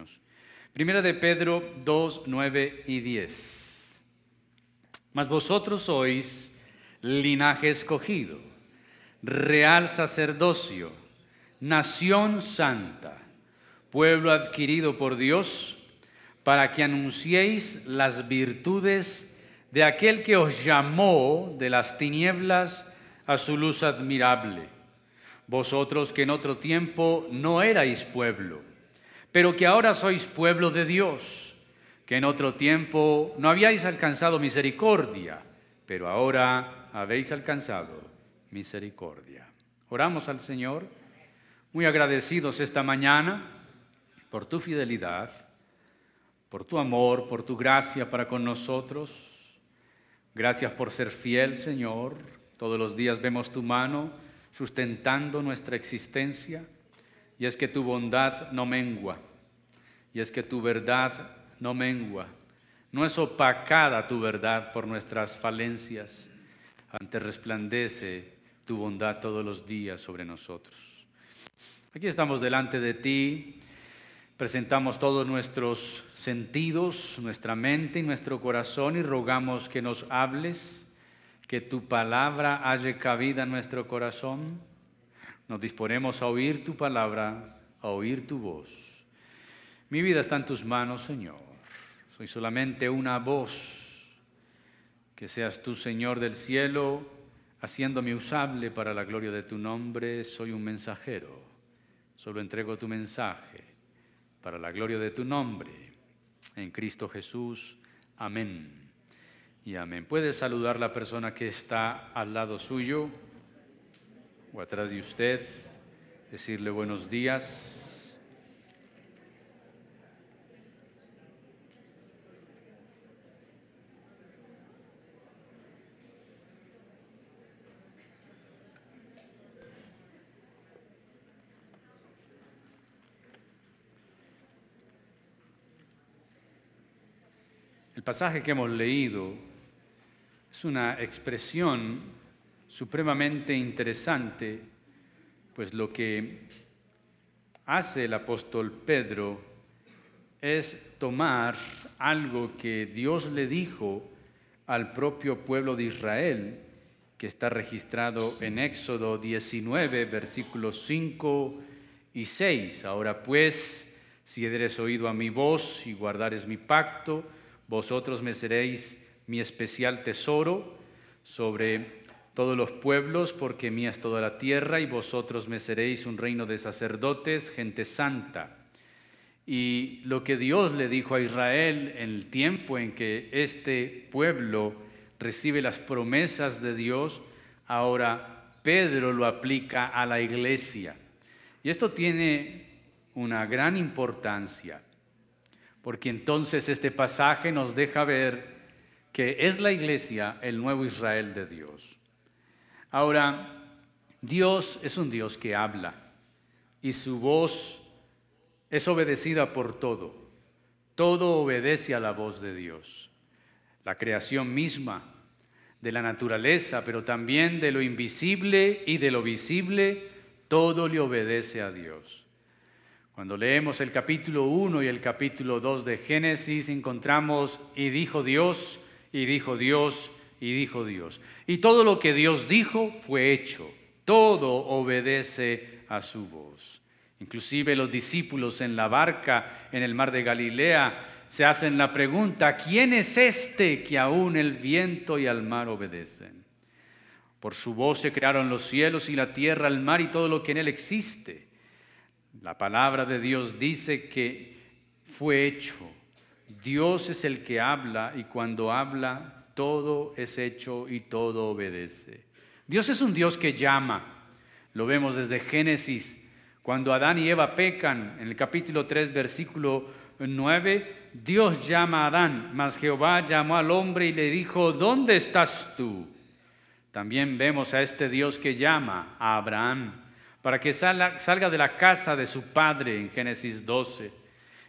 niños. Primera de Pedro 2, 9 y 10. Mas vosotros sois linaje escogido, real sacerdocio, nación santa, pueblo adquirido por Dios, para que anunciéis las virtudes de aquel que os llamó de las tinieblas a su luz admirable. Vosotros que en otro tiempo no erais pueblo, pero que ahora sois pueblo de Dios, que en otro tiempo no habíais alcanzado misericordia, pero ahora habéis alcanzado misericordia. Oramos al Señor, muy agradecidos esta mañana por tu fidelidad, por tu amor, por tu gracia para con nosotros. Gracias por ser fiel, Señor. Todos los días vemos tu mano sustentando nuestra existencia. Y es que tu bondad no mengua. Y es que tu verdad no mengua. No es opacada tu verdad por nuestras falencias. Antes resplandece tu bondad todos los días sobre nosotros. Aquí estamos delante de ti. Presentamos todos nuestros sentidos, nuestra mente y nuestro corazón y rogamos que nos hables, que tu palabra haya cabida en nuestro corazón. Nos disponemos a oír tu palabra, a oír tu voz. Mi vida está en tus manos, Señor. Soy solamente una voz. Que seas tú, Señor del cielo, haciéndome usable para la gloria de tu nombre. Soy un mensajero. Solo entrego tu mensaje para la gloria de tu nombre. En Cristo Jesús. Amén. Y amén. Puede saludar la persona que está al lado suyo o atrás de usted, decirle buenos días. El pasaje que hemos leído es una expresión supremamente interesante, pues lo que hace el apóstol Pedro es tomar algo que Dios le dijo al propio pueblo de Israel, que está registrado en Éxodo 19, versículos 5 y 6. Ahora pues, si eres oído a mi voz y guardares mi pacto, vosotros me seréis mi especial tesoro sobre todos los pueblos, porque mía es toda la tierra, y vosotros me seréis un reino de sacerdotes, gente santa. Y lo que Dios le dijo a Israel en el tiempo en que este pueblo recibe las promesas de Dios, ahora Pedro lo aplica a la iglesia. Y esto tiene una gran importancia porque entonces este pasaje nos deja ver que es la iglesia el nuevo Israel de Dios. Ahora, Dios es un Dios que habla y su voz es obedecida por todo. Todo obedece a la voz de Dios. La creación misma, de la naturaleza, pero también de lo invisible y de lo visible, todo le obedece a Dios. Cuando leemos el capítulo 1 y el capítulo 2 de Génesis, encontramos y dijo Dios, y dijo Dios, y dijo Dios. Y todo lo que Dios dijo fue hecho. Todo obedece a su voz. Inclusive los discípulos en la barca en el mar de Galilea se hacen la pregunta, ¿quién es este que aún el viento y al mar obedecen? Por su voz se crearon los cielos y la tierra, el mar y todo lo que en él existe. La palabra de Dios dice que fue hecho. Dios es el que habla y cuando habla todo es hecho y todo obedece. Dios es un Dios que llama. Lo vemos desde Génesis. Cuando Adán y Eva pecan, en el capítulo 3, versículo 9, Dios llama a Adán, mas Jehová llamó al hombre y le dijo, ¿dónde estás tú? También vemos a este Dios que llama a Abraham para que salga de la casa de su padre en Génesis 12.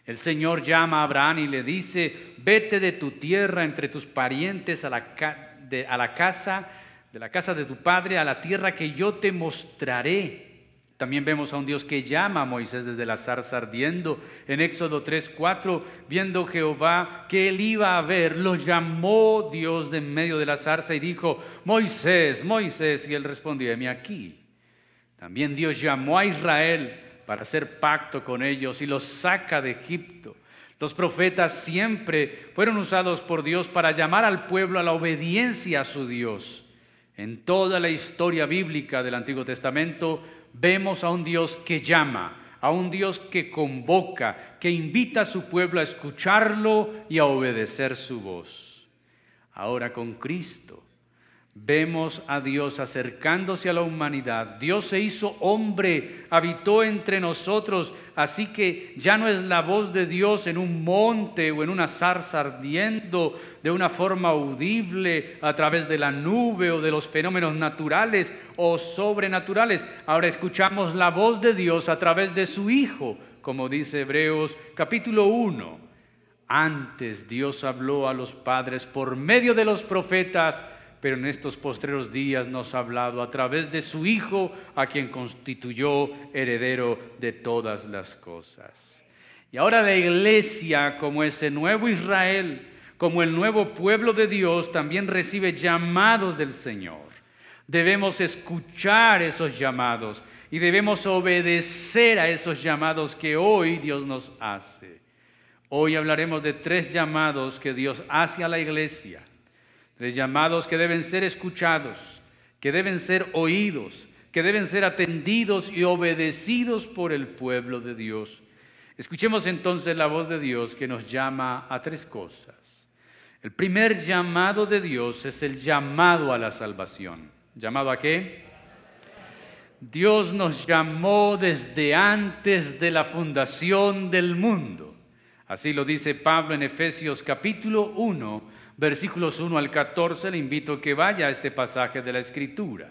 El Señor llama a Abraham y le dice, vete de tu tierra entre tus parientes a la, casa, de la casa de tu padre, a la tierra que yo te mostraré. También vemos a un Dios que llama a Moisés desde la zarza ardiendo. En Éxodo 3, 4, viendo Jehová que él iba a ver, lo llamó Dios de en medio de la zarza y dijo, Moisés, Moisés, y él respondió, heme aquí. También Dios llamó a Israel para hacer pacto con ellos y los saca de Egipto. Los profetas siempre fueron usados por Dios para llamar al pueblo a la obediencia a su Dios. En toda la historia bíblica del Antiguo Testamento, vemos a un Dios que llama, a un Dios que convoca, que invita a su pueblo a escucharlo y a obedecer su voz. Ahora con Cristo Vemos a Dios acercándose a la humanidad. Dios se hizo hombre, habitó entre nosotros, así que ya no es la voz de Dios en un monte o en una zarza ardiendo de una forma audible a través de la nube o de los fenómenos naturales o sobrenaturales. Ahora escuchamos la voz de Dios a través de su Hijo, como dice Hebreos capítulo 1. Antes Dios habló a los padres por medio de los profetas pero en estos postreros días nos ha hablado a través de su Hijo, a quien constituyó heredero de todas las cosas. Y ahora la iglesia, como ese nuevo Israel, como el nuevo pueblo de Dios, también recibe llamados del Señor. Debemos escuchar esos llamados y debemos obedecer a esos llamados que hoy Dios nos hace. Hoy hablaremos de tres llamados que Dios hace a la iglesia Tres llamados que deben ser escuchados, que deben ser oídos, que deben ser atendidos y obedecidos por el pueblo de Dios. Escuchemos entonces la voz de Dios que nos llama a tres cosas. El primer llamado de Dios es el llamado a la salvación. ¿Llamado a qué? Dios nos llamó desde antes de la fundación del mundo. Así lo dice Pablo en Efesios capítulo 1, versículos 1 al 14, le invito a que vaya a este pasaje de la Escritura.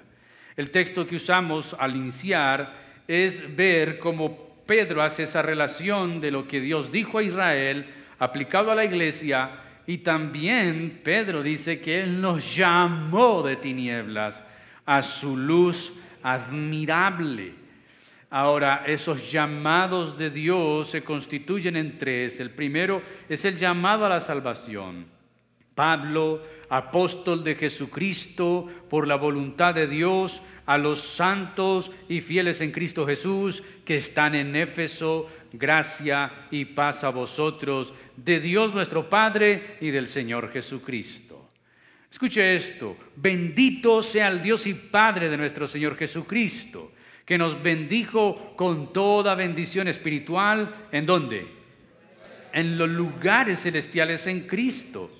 El texto que usamos al iniciar es ver cómo Pedro hace esa relación de lo que Dios dijo a Israel aplicado a la iglesia y también Pedro dice que Él nos llamó de tinieblas a su luz admirable. Ahora, esos llamados de Dios se constituyen en tres. El primero es el llamado a la salvación. Pablo, apóstol de Jesucristo, por la voluntad de Dios, a los santos y fieles en Cristo Jesús que están en Éfeso, gracia y paz a vosotros, de Dios nuestro Padre y del Señor Jesucristo. Escuche esto, bendito sea el Dios y Padre de nuestro Señor Jesucristo, que nos bendijo con toda bendición espiritual, ¿en dónde? En los lugares celestiales en Cristo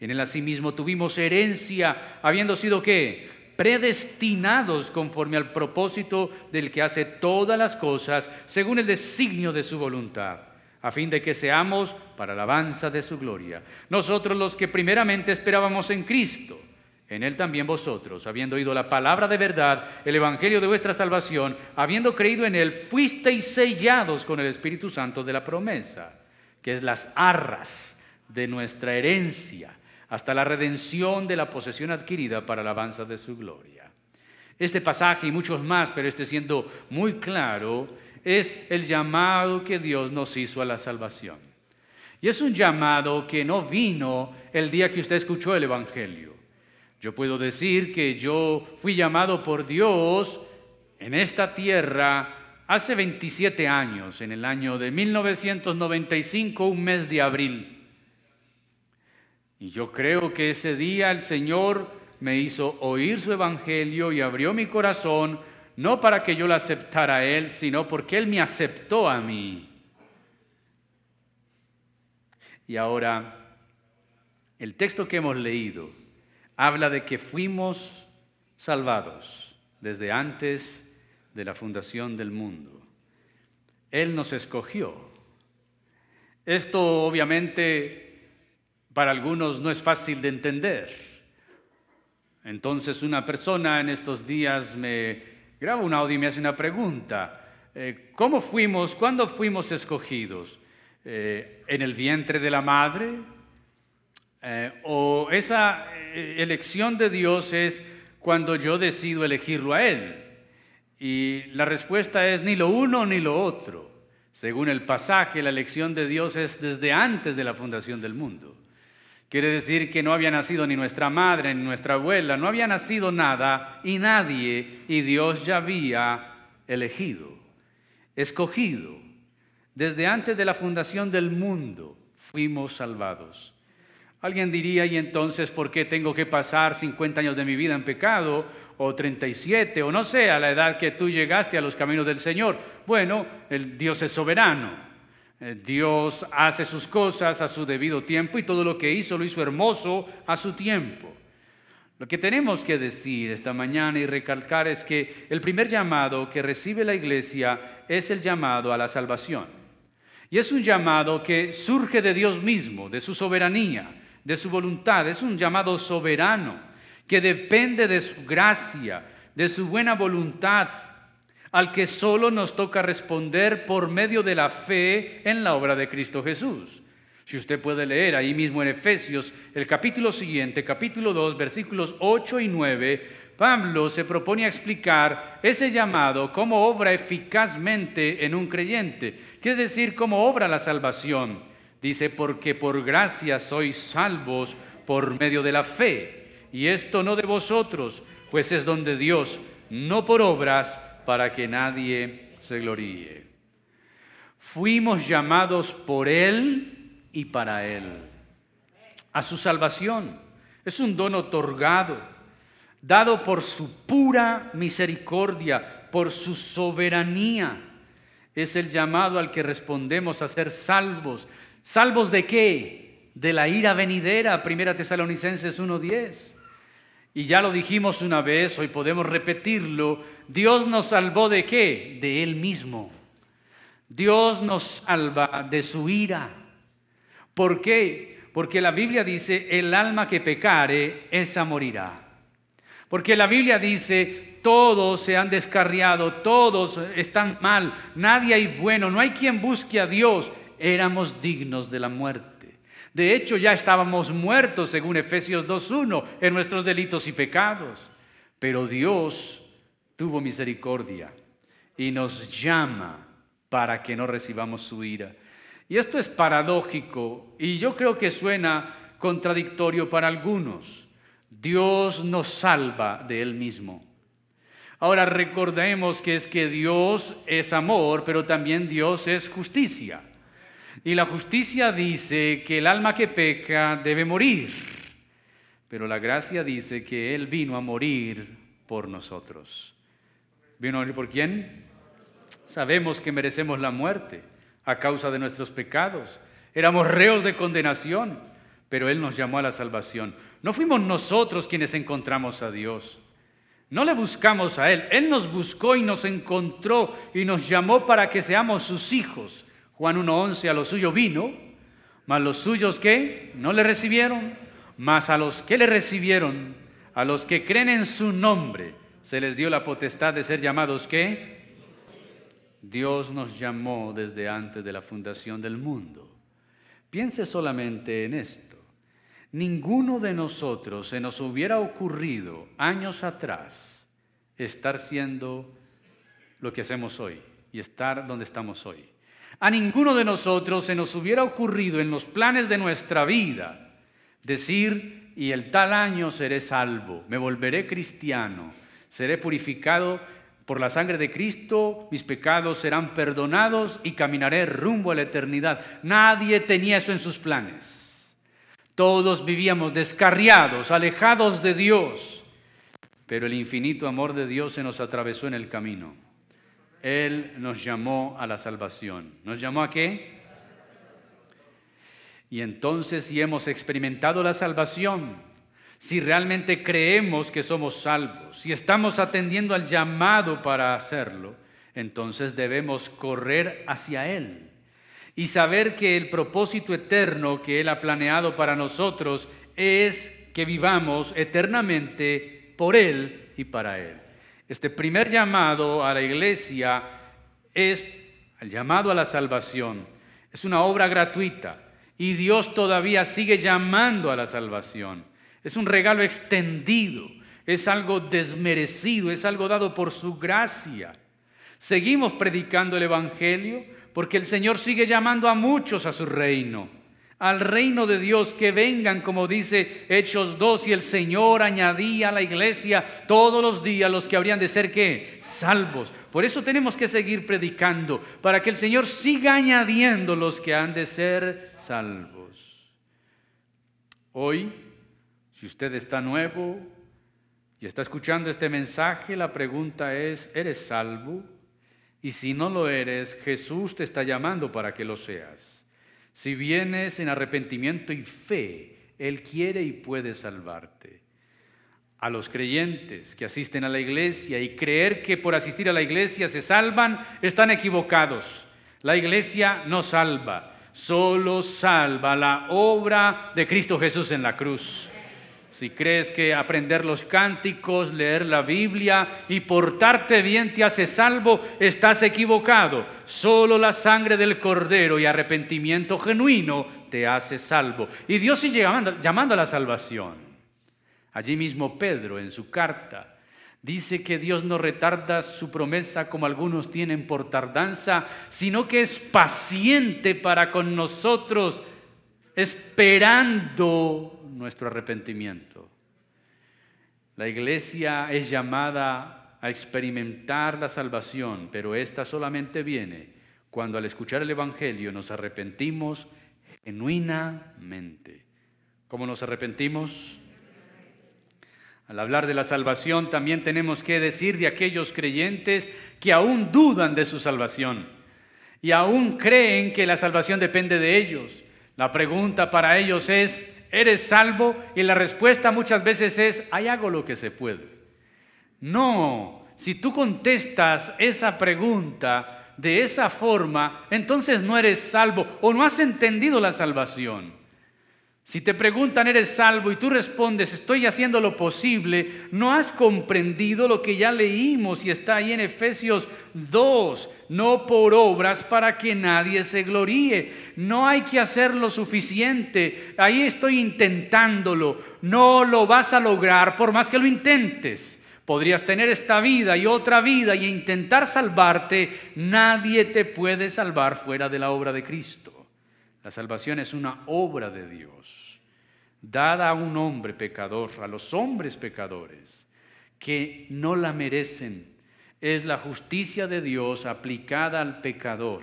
en él asimismo tuvimos herencia, habiendo sido qué? Predestinados conforme al propósito del que hace todas las cosas según el designio de su voluntad, a fin de que seamos para alabanza de su gloria. Nosotros los que primeramente esperábamos en Cristo, en Él también vosotros, habiendo oído la palabra de verdad, el Evangelio de vuestra salvación, habiendo creído en Él, fuisteis sellados con el Espíritu Santo de la promesa, que es las arras de nuestra herencia hasta la redención de la posesión adquirida para la alabanza de su gloria. Este pasaje y muchos más, pero este siendo muy claro, es el llamado que Dios nos hizo a la salvación. Y es un llamado que no vino el día que usted escuchó el Evangelio. Yo puedo decir que yo fui llamado por Dios en esta tierra hace 27 años, en el año de 1995, un mes de abril. Y yo creo que ese día el Señor me hizo oír su evangelio y abrió mi corazón, no para que yo lo aceptara a Él, sino porque Él me aceptó a mí. Y ahora, el texto que hemos leído habla de que fuimos salvados desde antes de la fundación del mundo. Él nos escogió. Esto obviamente para algunos no es fácil de entender. Entonces una persona en estos días me graba un audio y me hace una pregunta. Eh, ¿Cómo fuimos, cuándo fuimos escogidos? Eh, ¿En el vientre de la madre? Eh, ¿O esa elección de Dios es cuando yo decido elegirlo a Él? Y la respuesta es ni lo uno ni lo otro. Según el pasaje, la elección de Dios es desde antes de la fundación del mundo. Quiere decir que no había nacido ni nuestra madre ni nuestra abuela, no había nacido nada y nadie, y Dios ya había elegido, escogido. Desde antes de la fundación del mundo fuimos salvados. Alguien diría, ¿y entonces por qué tengo que pasar 50 años de mi vida en pecado? O 37, o no sé, a la edad que tú llegaste a los caminos del Señor. Bueno, el Dios es soberano. Eh, Dios hace sus cosas a su debido tiempo y todo lo que hizo lo hizo hermoso a su tiempo. Lo que tenemos que decir esta mañana y recalcar es que el primer llamado que recibe la iglesia es el llamado a la salvación. Y es un llamado que surge de Dios mismo, de su soberanía de su voluntad, es un llamado soberano que depende de su gracia, de su buena voluntad, al que solo nos toca responder por medio de la fe en la obra de Cristo Jesús. Si usted puede leer ahí mismo en Efesios el capítulo siguiente, capítulo 2, versículos 8 y 9, Pablo se propone a explicar ese llamado, cómo obra eficazmente en un creyente, quiere decir cómo obra la salvación. Dice, porque por gracia sois salvos por medio de la fe. Y esto no de vosotros, pues es donde Dios, no por obras, para que nadie se gloríe. Fuimos llamados por Él y para Él. A su salvación. Es un don otorgado, dado por su pura misericordia, por su soberanía. Es el llamado al que respondemos a ser salvos, ¿Salvos de qué? De la ira venidera, Primera Tesalonicenses 1.10. Y ya lo dijimos una vez, hoy podemos repetirlo, Dios nos salvó de qué? De Él mismo. Dios nos salva de su ira. ¿Por qué? Porque la Biblia dice, el alma que pecare, esa morirá. Porque la Biblia dice, todos se han descarriado, todos están mal, nadie hay bueno, no hay quien busque a Dios éramos dignos de la muerte. De hecho, ya estábamos muertos, según Efesios 2.1, en nuestros delitos y pecados. Pero Dios tuvo misericordia y nos llama para que no recibamos su ira. Y esto es paradójico y yo creo que suena contradictorio para algunos. Dios nos salva de Él mismo. Ahora recordemos que es que Dios es amor, pero también Dios es justicia. Y la justicia dice que el alma que peca debe morir, pero la gracia dice que Él vino a morir por nosotros. ¿Vino a morir por quién? Sabemos que merecemos la muerte a causa de nuestros pecados. Éramos reos de condenación, pero Él nos llamó a la salvación. No fuimos nosotros quienes encontramos a Dios. No le buscamos a Él. Él nos buscó y nos encontró y nos llamó para que seamos sus hijos. Juan 1.11, a los suyos vino, mas los suyos que no le recibieron, mas a los que le recibieron, a los que creen en su nombre, se les dio la potestad de ser llamados ¿qué? Dios nos llamó desde antes de la fundación del mundo. Piense solamente en esto. Ninguno de nosotros se nos hubiera ocurrido años atrás estar siendo lo que hacemos hoy y estar donde estamos hoy. A ninguno de nosotros se nos hubiera ocurrido en los planes de nuestra vida decir, y el tal año seré salvo, me volveré cristiano, seré purificado Por la sangre de Cristo mis pecados serán perdonados y caminaré rumbo a la eternidad. Nadie tenía eso en sus planes. Todos vivíamos descarriados, alejados de Dios. Pero el infinito amor de Dios se nos atravesó en el camino. Él nos llamó a la salvación. ¿Nos llamó a qué? Y entonces si hemos experimentado la salvación, si realmente creemos que somos salvos, si estamos atendiendo al llamado para hacerlo, entonces debemos correr hacia Él y saber que el propósito eterno que Él ha planeado para nosotros es que vivamos eternamente por Él y para Él. Este primer llamado a la iglesia es el llamado a la salvación. Es una obra gratuita y Dios todavía sigue llamando a la salvación. Es un regalo extendido, es algo desmerecido, es algo dado por su gracia. Seguimos predicando el Evangelio porque el Señor sigue llamando a muchos a su reino al reino de Dios, que vengan, como dice Hechos 2, y el Señor añadía a la iglesia todos los días los que habrían de ser qué? Salvos. Por eso tenemos que seguir predicando, para que el Señor siga añadiendo los que han de ser salvos. Hoy, si usted está nuevo y está escuchando este mensaje, la pregunta es, ¿eres salvo? Y si no lo eres, Jesús te está llamando para que lo seas. Si vienes en arrepentimiento y fe, Él quiere y puede salvarte. A los creyentes que asisten a la iglesia y creer que por asistir a la iglesia se salvan, están equivocados. La iglesia no salva, solo salva la obra de Cristo Jesús en la cruz. Si crees que aprender los cánticos, leer la Biblia y portarte bien te hace salvo, estás equivocado. Solo la sangre del Cordero y arrepentimiento genuino te hace salvo. Y Dios sigue llamando, llamando a la salvación. Allí mismo Pedro en su carta dice que Dios no retarda su promesa como algunos tienen por tardanza, sino que es paciente para con nosotros, esperando nuestro arrepentimiento. La iglesia es llamada a experimentar la salvación, pero esta solamente viene cuando al escuchar el Evangelio nos arrepentimos genuinamente. ¿Cómo nos arrepentimos? Al hablar de la salvación también tenemos que decir de aquellos creyentes que aún dudan de su salvación y aún creen que la salvación depende de ellos. La pregunta para ellos es, ¿eres salvo? Y la respuesta muchas veces es, hay hago lo que se puede. No, si tú contestas esa pregunta de esa forma, entonces no eres salvo o no has entendido la salvación. Si te preguntan, ¿eres salvo? y tú respondes, estoy haciendo lo posible, no has comprendido lo que ya leímos y está ahí en Efesios 2, no por obras para que nadie se gloríe. No hay que hacer lo suficiente, ahí estoy intentándolo, no lo vas a lograr por más que lo intentes. Podrías tener esta vida y otra vida y intentar salvarte, nadie te puede salvar fuera de la obra de Cristo. La salvación es una obra de Dios, dada a un hombre pecador, a los hombres pecadores, que no la merecen. Es la justicia de Dios aplicada al pecador,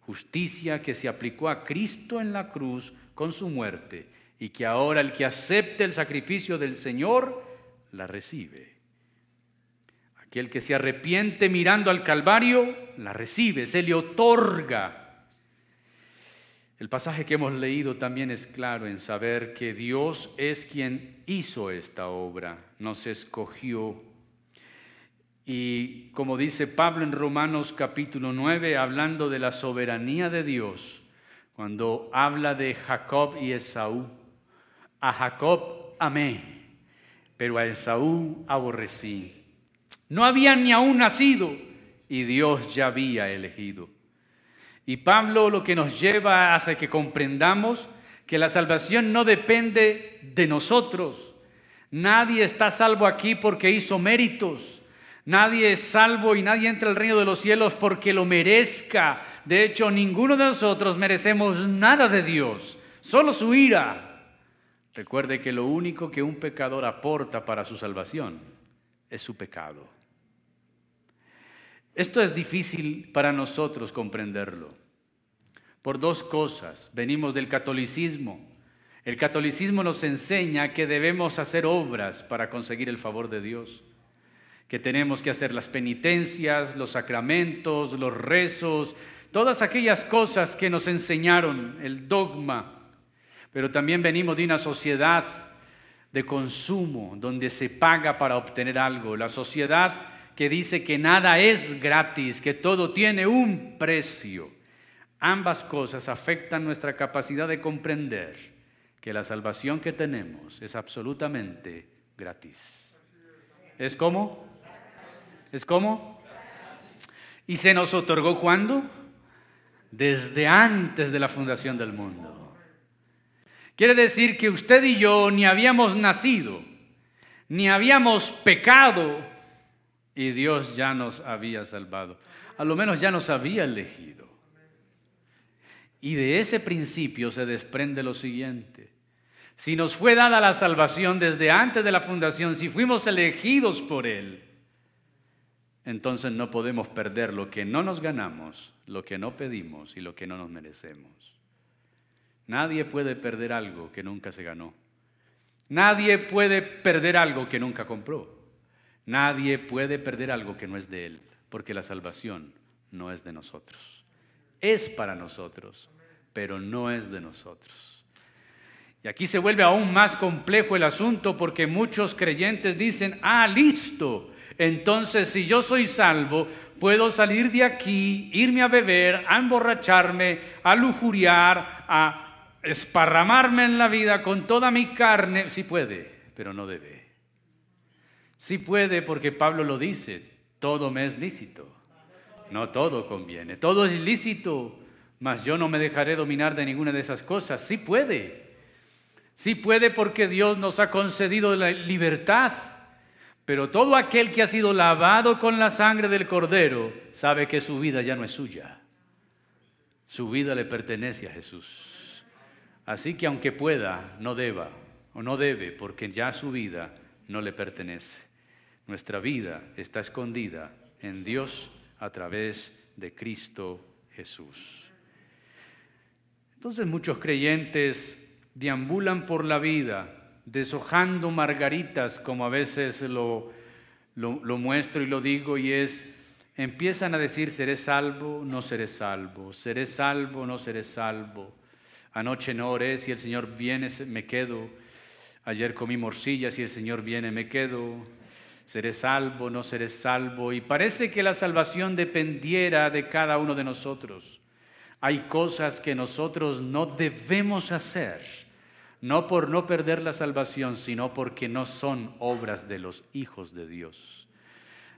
justicia que se aplicó a Cristo en la cruz con su muerte y que ahora el que acepte el sacrificio del Señor la recibe. Aquel que se arrepiente mirando al Calvario, la recibe, se le otorga el pasaje que hemos leído también es claro en saber que Dios es quien hizo esta obra, nos escogió. Y como dice Pablo en Romanos capítulo 9, hablando de la soberanía de Dios, cuando habla de Jacob y Esaú, a Jacob amé, pero a Esaú aborrecí. No había ni aún nacido y Dios ya había elegido. Y Pablo lo que nos lleva hace que comprendamos que la salvación no depende de nosotros. Nadie está salvo aquí porque hizo méritos. Nadie es salvo y nadie entra al reino de los cielos porque lo merezca. De hecho, ninguno de nosotros merecemos nada de Dios, solo su ira. Recuerde que lo único que un pecador aporta para su salvación es su pecado. Esto es difícil para nosotros comprenderlo. Por dos cosas. Venimos del catolicismo. El catolicismo nos enseña que debemos hacer obras para conseguir el favor de Dios, que tenemos que hacer las penitencias, los sacramentos, los rezos, todas aquellas cosas que nos enseñaron, el dogma. Pero también venimos de una sociedad de consumo, donde se paga para obtener algo. La sociedad que dice que nada es gratis, que todo tiene un precio. Ambas cosas afectan nuestra capacidad de comprender que la salvación que tenemos es absolutamente gratis. ¿Es como? ¿Es como? ¿Y se nos otorgó cuándo? Desde antes de la fundación del mundo. Quiere decir que usted y yo ni habíamos nacido, ni habíamos pecado, y Dios ya nos había salvado. A lo menos ya nos había elegido. Y de ese principio se desprende lo siguiente. Si nos fue dada la salvación desde antes de la fundación, si fuimos elegidos por Él, entonces no podemos perder lo que no nos ganamos, lo que no pedimos y lo que no nos merecemos. Nadie puede perder algo que nunca se ganó. Nadie puede perder algo que nunca compró. Nadie puede perder algo que no es de Él, porque la salvación no es de nosotros. Es para nosotros, pero no es de nosotros. Y aquí se vuelve aún más complejo el asunto porque muchos creyentes dicen, ah, listo, entonces si yo soy salvo, puedo salir de aquí, irme a beber, a emborracharme, a lujuriar, a esparramarme en la vida con toda mi carne. Sí puede, pero no debe. Sí puede porque Pablo lo dice, todo me es lícito, no todo conviene, todo es lícito, mas yo no me dejaré dominar de ninguna de esas cosas. Sí puede, sí puede porque Dios nos ha concedido la libertad, pero todo aquel que ha sido lavado con la sangre del cordero sabe que su vida ya no es suya, su vida le pertenece a Jesús. Así que aunque pueda, no deba o no debe, porque ya su vida no le pertenece. Nuestra vida está escondida en Dios a través de Cristo Jesús. Entonces muchos creyentes deambulan por la vida deshojando margaritas, como a veces lo, lo, muestro y lo digo, y es, empiezan a decir, seré salvo, no seré salvo, seré salvo, no seré salvo. Anoche no oré, si el Señor viene, me quedo. Ayer comí morcillas, si el Señor viene, me quedo seré salvo, no seré salvo. Y parece que la salvación dependiera de cada uno de nosotros. Hay cosas que nosotros no debemos hacer, no por no perder la salvación, sino porque no son obras de los hijos de Dios.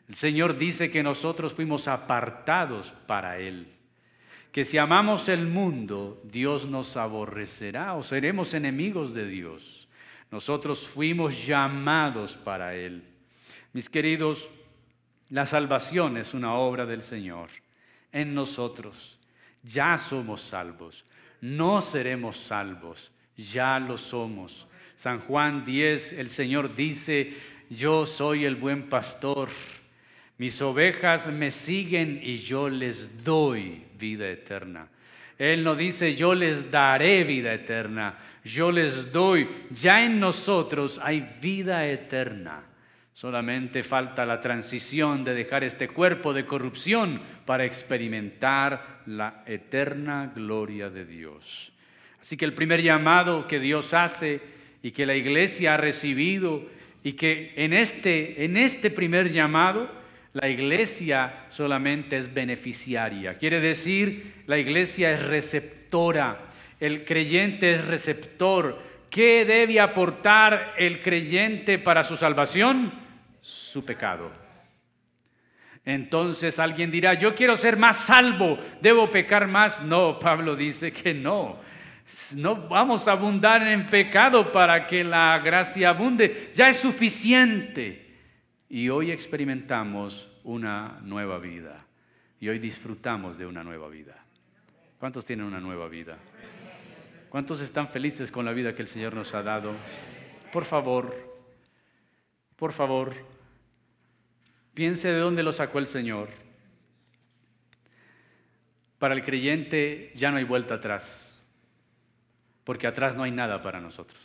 El Señor dice que nosotros fuimos apartados para Él, que si amamos el mundo, Dios nos aborrecerá o seremos enemigos de Dios. Nosotros fuimos llamados para Él. Mis queridos, la salvación es una obra del Señor en nosotros. Ya somos salvos. No seremos salvos. Ya lo somos. San Juan 10, el Señor dice, yo soy el buen pastor. Mis ovejas me siguen y yo les doy vida eterna. Él no dice, yo les daré vida eterna, yo les doy. Ya en nosotros hay vida eterna. Solamente falta la transición de dejar este cuerpo de corrupción para experimentar la eterna gloria de Dios. Así que el primer llamado que Dios hace y que la iglesia ha recibido y que en este, en este primer llamado la iglesia solamente es beneficiaria. Quiere decir, la iglesia es receptora, el creyente es receptor. ¿Qué debe aportar el creyente para su salvación? Su pecado. Entonces alguien dirá, yo quiero ser más salvo, debo pecar más. No, Pablo dice que no. No vamos a abundar en pecado para que la gracia abunde. Ya es suficiente. Y hoy experimentamos una nueva vida. Y hoy disfrutamos de una nueva vida. ¿Cuántos tienen una nueva vida? ¿Cuántos están felices con la vida que el Señor nos ha dado? Por favor, por favor, Piense de dónde lo sacó el Señor. Para el creyente ya no hay vuelta atrás, porque atrás no hay nada para nosotros.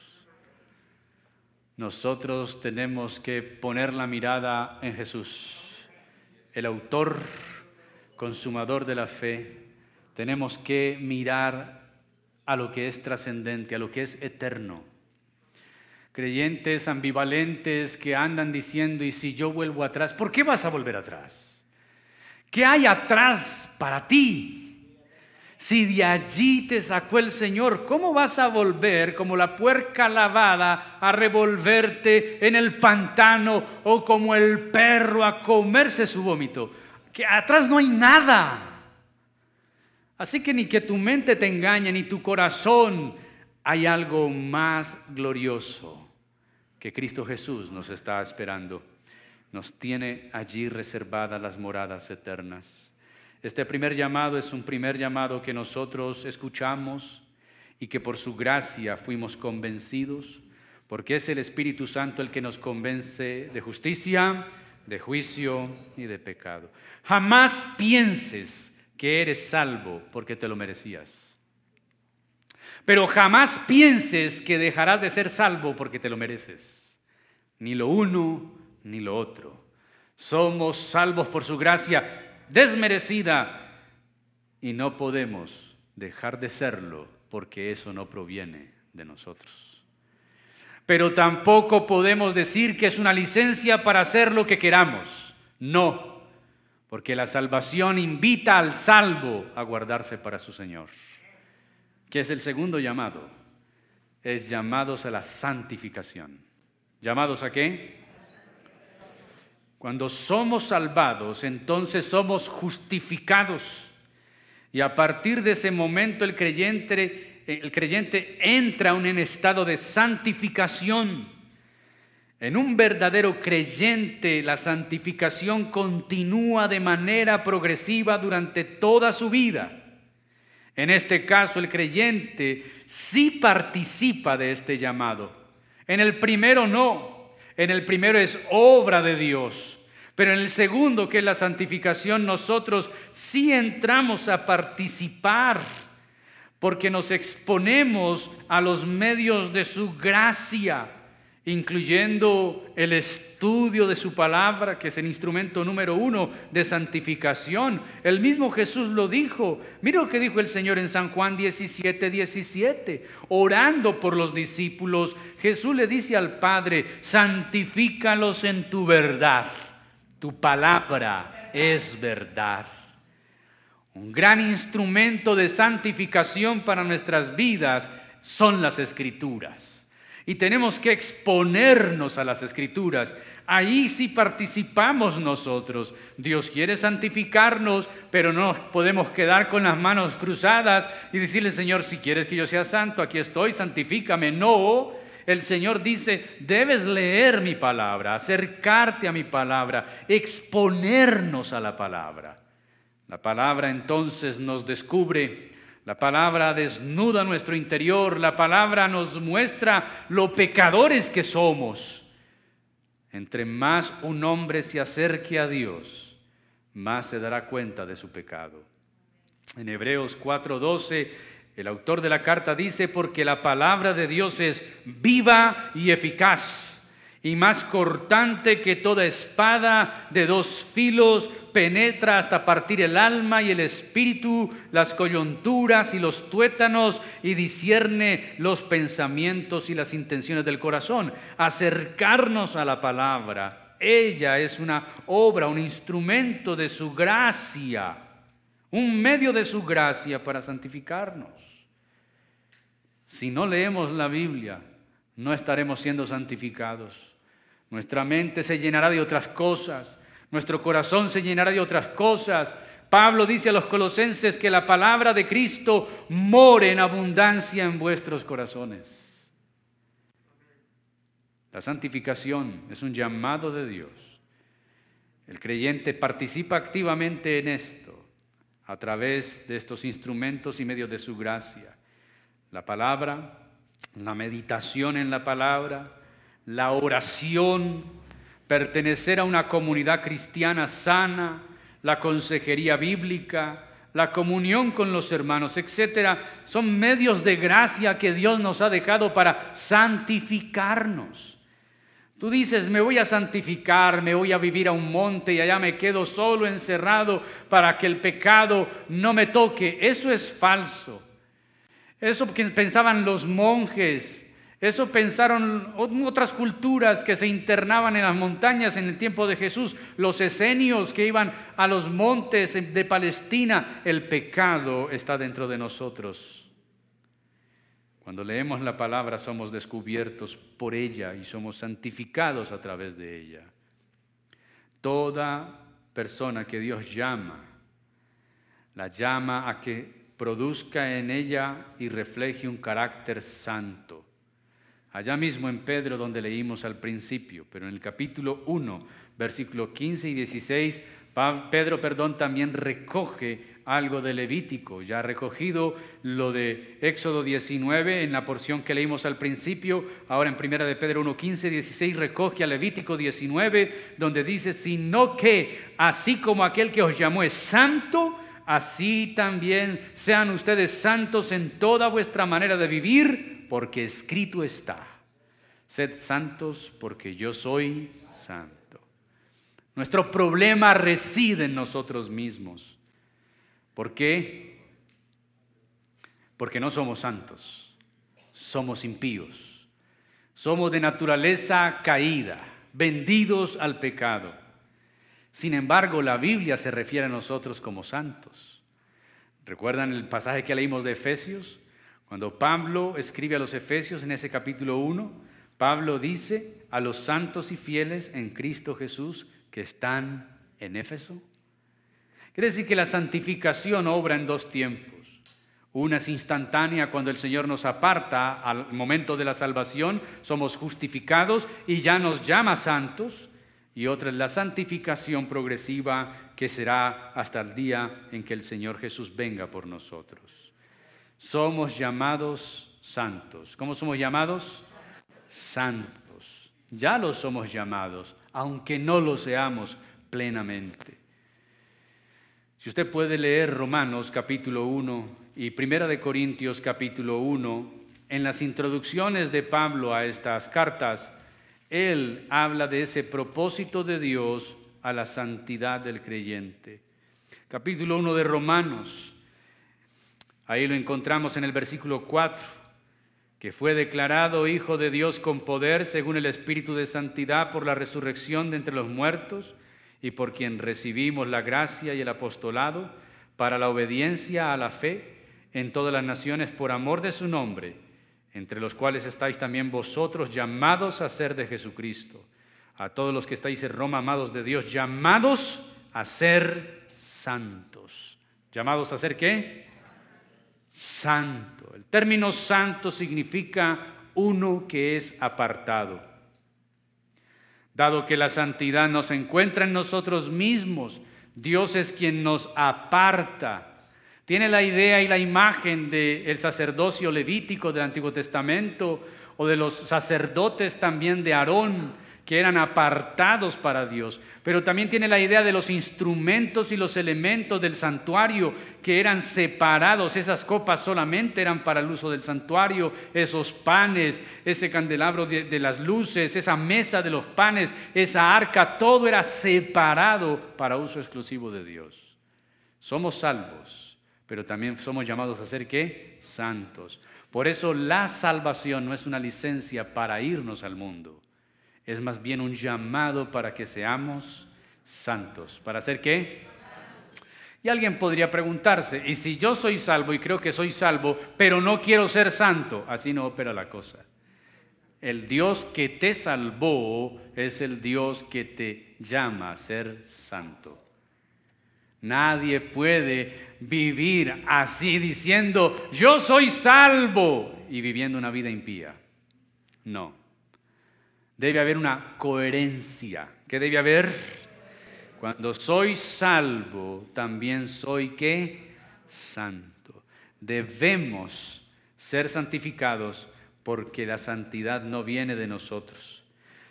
Nosotros tenemos que poner la mirada en Jesús, el autor, consumador de la fe. Tenemos que mirar a lo que es trascendente, a lo que es eterno. Creyentes ambivalentes que andan diciendo, y si yo vuelvo atrás, ¿por qué vas a volver atrás? ¿Qué hay atrás para ti? Si de allí te sacó el Señor, ¿cómo vas a volver como la puerca lavada a revolverte en el pantano o como el perro a comerse su vómito? Que atrás no hay nada. Así que ni que tu mente te engañe, ni tu corazón, hay algo más glorioso que Cristo Jesús nos está esperando. Nos tiene allí reservadas las moradas eternas. Este primer llamado es un primer llamado que nosotros escuchamos y que por su gracia fuimos convencidos, porque es el Espíritu Santo el que nos convence de justicia, de juicio y de pecado. Jamás pienses que eres salvo porque te lo merecías. Pero jamás pienses que dejarás de ser salvo porque te lo mereces. Ni lo uno ni lo otro. Somos salvos por su gracia desmerecida y no podemos dejar de serlo porque eso no proviene de nosotros. Pero tampoco podemos decir que es una licencia para hacer lo que queramos. No, porque la salvación invita al salvo a guardarse para su Señor. ¿Qué es el segundo llamado? Es llamados a la santificación. ¿Llamados a qué? Cuando somos salvados, entonces somos justificados. Y a partir de ese momento el creyente, el creyente entra en un estado de santificación. En un verdadero creyente la santificación continúa de manera progresiva durante toda su vida. En este caso el creyente sí participa de este llamado. En el primero no. En el primero es obra de Dios. Pero en el segundo, que es la santificación, nosotros sí entramos a participar porque nos exponemos a los medios de su gracia incluyendo el estudio de su palabra, que es el instrumento número uno de santificación. El mismo Jesús lo dijo. Mira lo que dijo el Señor en San Juan 17, 17. Orando por los discípulos, Jesús le dice al Padre, santifícalos en tu verdad. Tu palabra es verdad. Un gran instrumento de santificación para nuestras vidas son las escrituras y tenemos que exponernos a las escrituras. Ahí sí participamos nosotros. Dios quiere santificarnos, pero no podemos quedar con las manos cruzadas y decirle, Señor, si quieres que yo sea santo, aquí estoy, santifícame. No, el Señor dice, debes leer mi palabra, acercarte a mi palabra, exponernos a la palabra. La palabra entonces nos descubre la palabra desnuda nuestro interior, la palabra nos muestra lo pecadores que somos. Entre más un hombre se acerque a Dios, más se dará cuenta de su pecado. En Hebreos 4:12, el autor de la carta dice, porque la palabra de Dios es viva y eficaz y más cortante que toda espada de dos filos, penetra hasta partir el alma y el espíritu, las coyunturas y los tuétanos, y discierne los pensamientos y las intenciones del corazón. Acercarnos a la palabra. Ella es una obra, un instrumento de su gracia, un medio de su gracia para santificarnos. Si no leemos la Biblia, no estaremos siendo santificados. Nuestra mente se llenará de otras cosas, nuestro corazón se llenará de otras cosas. Pablo dice a los colosenses que la palabra de Cristo more en abundancia en vuestros corazones. La santificación es un llamado de Dios. El creyente participa activamente en esto a través de estos instrumentos y medios de su gracia. La palabra, la meditación en la palabra, la oración, pertenecer a una comunidad cristiana sana, la consejería bíblica, la comunión con los hermanos, etcétera, son medios de gracia que Dios nos ha dejado para santificarnos. Tú dices, me voy a santificar, me voy a vivir a un monte y allá me quedo solo encerrado para que el pecado no me toque. Eso es falso. Eso pensaban los monjes, eso pensaron otras culturas que se internaban en las montañas en el tiempo de Jesús, los esenios que iban a los montes de Palestina. El pecado está dentro de nosotros. Cuando leemos la palabra somos descubiertos por ella y somos santificados a través de ella. Toda persona que Dios llama, la llama a que produzca en ella y refleje un carácter santo. Allá mismo en Pedro donde leímos al principio, pero en el capítulo 1, versículo 15 y 16, Pedro, perdón, también recoge algo de Levítico. Ya ha recogido lo de Éxodo 19 en la porción que leímos al principio. Ahora en primera de Pedro 1, 15, 16 recoge a Levítico 19 donde dice, sino que así como aquel que os llamó es santo, así también sean ustedes santos en toda vuestra manera de vivir, porque escrito está. Sed santos porque yo soy santo. Nuestro problema reside en nosotros mismos. ¿Por qué? Porque no somos santos, somos impíos, somos de naturaleza caída, vendidos al pecado. Sin embargo, la Biblia se refiere a nosotros como santos. ¿Recuerdan el pasaje que leímos de Efesios? Cuando Pablo escribe a los Efesios en ese capítulo 1, Pablo dice a los santos y fieles en Cristo Jesús que están en Éfeso, Quiere decir que la santificación obra en dos tiempos. Una es instantánea cuando el Señor nos aparta al momento de la salvación, somos justificados y ya nos llama santos. Y otra es la santificación progresiva que será hasta el día en que el Señor Jesús venga por nosotros. Somos llamados santos. ¿Cómo somos llamados? Santos. Ya lo somos llamados, aunque no lo seamos plenamente. Si usted puede leer Romanos capítulo 1 y Primera de Corintios capítulo 1, en las introducciones de Pablo a estas cartas, él habla de ese propósito de Dios a la santidad del creyente. Capítulo 1 de Romanos, ahí lo encontramos en el versículo 4, que fue declarado Hijo de Dios con poder según el Espíritu de Santidad por la resurrección de entre los muertos y por quien recibimos la gracia y el apostolado para la obediencia a la fe en todas las naciones por amor de su nombre, entre los cuales estáis también vosotros llamados a ser de Jesucristo. A todos los que estáis en Roma, amados de Dios, llamados a ser santos. ¿Llamados a ser qué? Santo. El término santo significa uno que es apartado. Dado que la santidad nos encuentra en nosotros mismos, Dios es quien nos aparta. Tiene la idea y la imagen del sacerdocio levítico del Antiguo Testamento o de los sacerdotes también de Aarón que eran apartados para Dios, pero también tiene la idea de los instrumentos y los elementos del santuario que eran separados. Esas copas solamente eran para el uso del santuario, esos panes, ese candelabro de, las luces, esa mesa de los panes, esa arca, todo era separado para uso exclusivo de Dios. Somos salvos, pero también somos llamados a ser qué? Santos. Por eso la salvación no es una licencia para irnos al mundo es más bien un llamado para que seamos santos. ¿Para hacer qué? Y alguien podría preguntarse, ¿y si yo soy salvo y creo que soy salvo, pero no quiero ser santo? Así no opera la cosa. El Dios que te salvó es el Dios que te llama a ser santo. Nadie puede vivir así diciendo, yo soy salvo y viviendo una vida impía. No. Debe haber una coherencia. ¿Qué debe haber? Cuando soy salvo, también soy qué? Santo. Debemos ser santificados porque la santidad no viene de nosotros.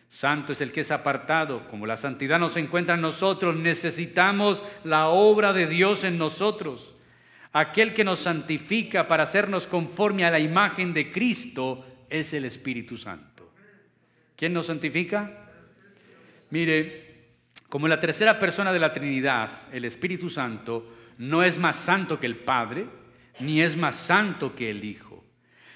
Santo es el que es apartado. Como la santidad no se encuentra en nosotros, necesitamos la obra de Dios en nosotros. aquel que nos santifica para hacernos conforme a la imagen de Cristo es el Espíritu Santo. ¿Quién nos santifica? Mire, como la tercera persona de la Trinidad, el Espíritu Santo no es más santo que el Padre, ni es más santo que el Hijo.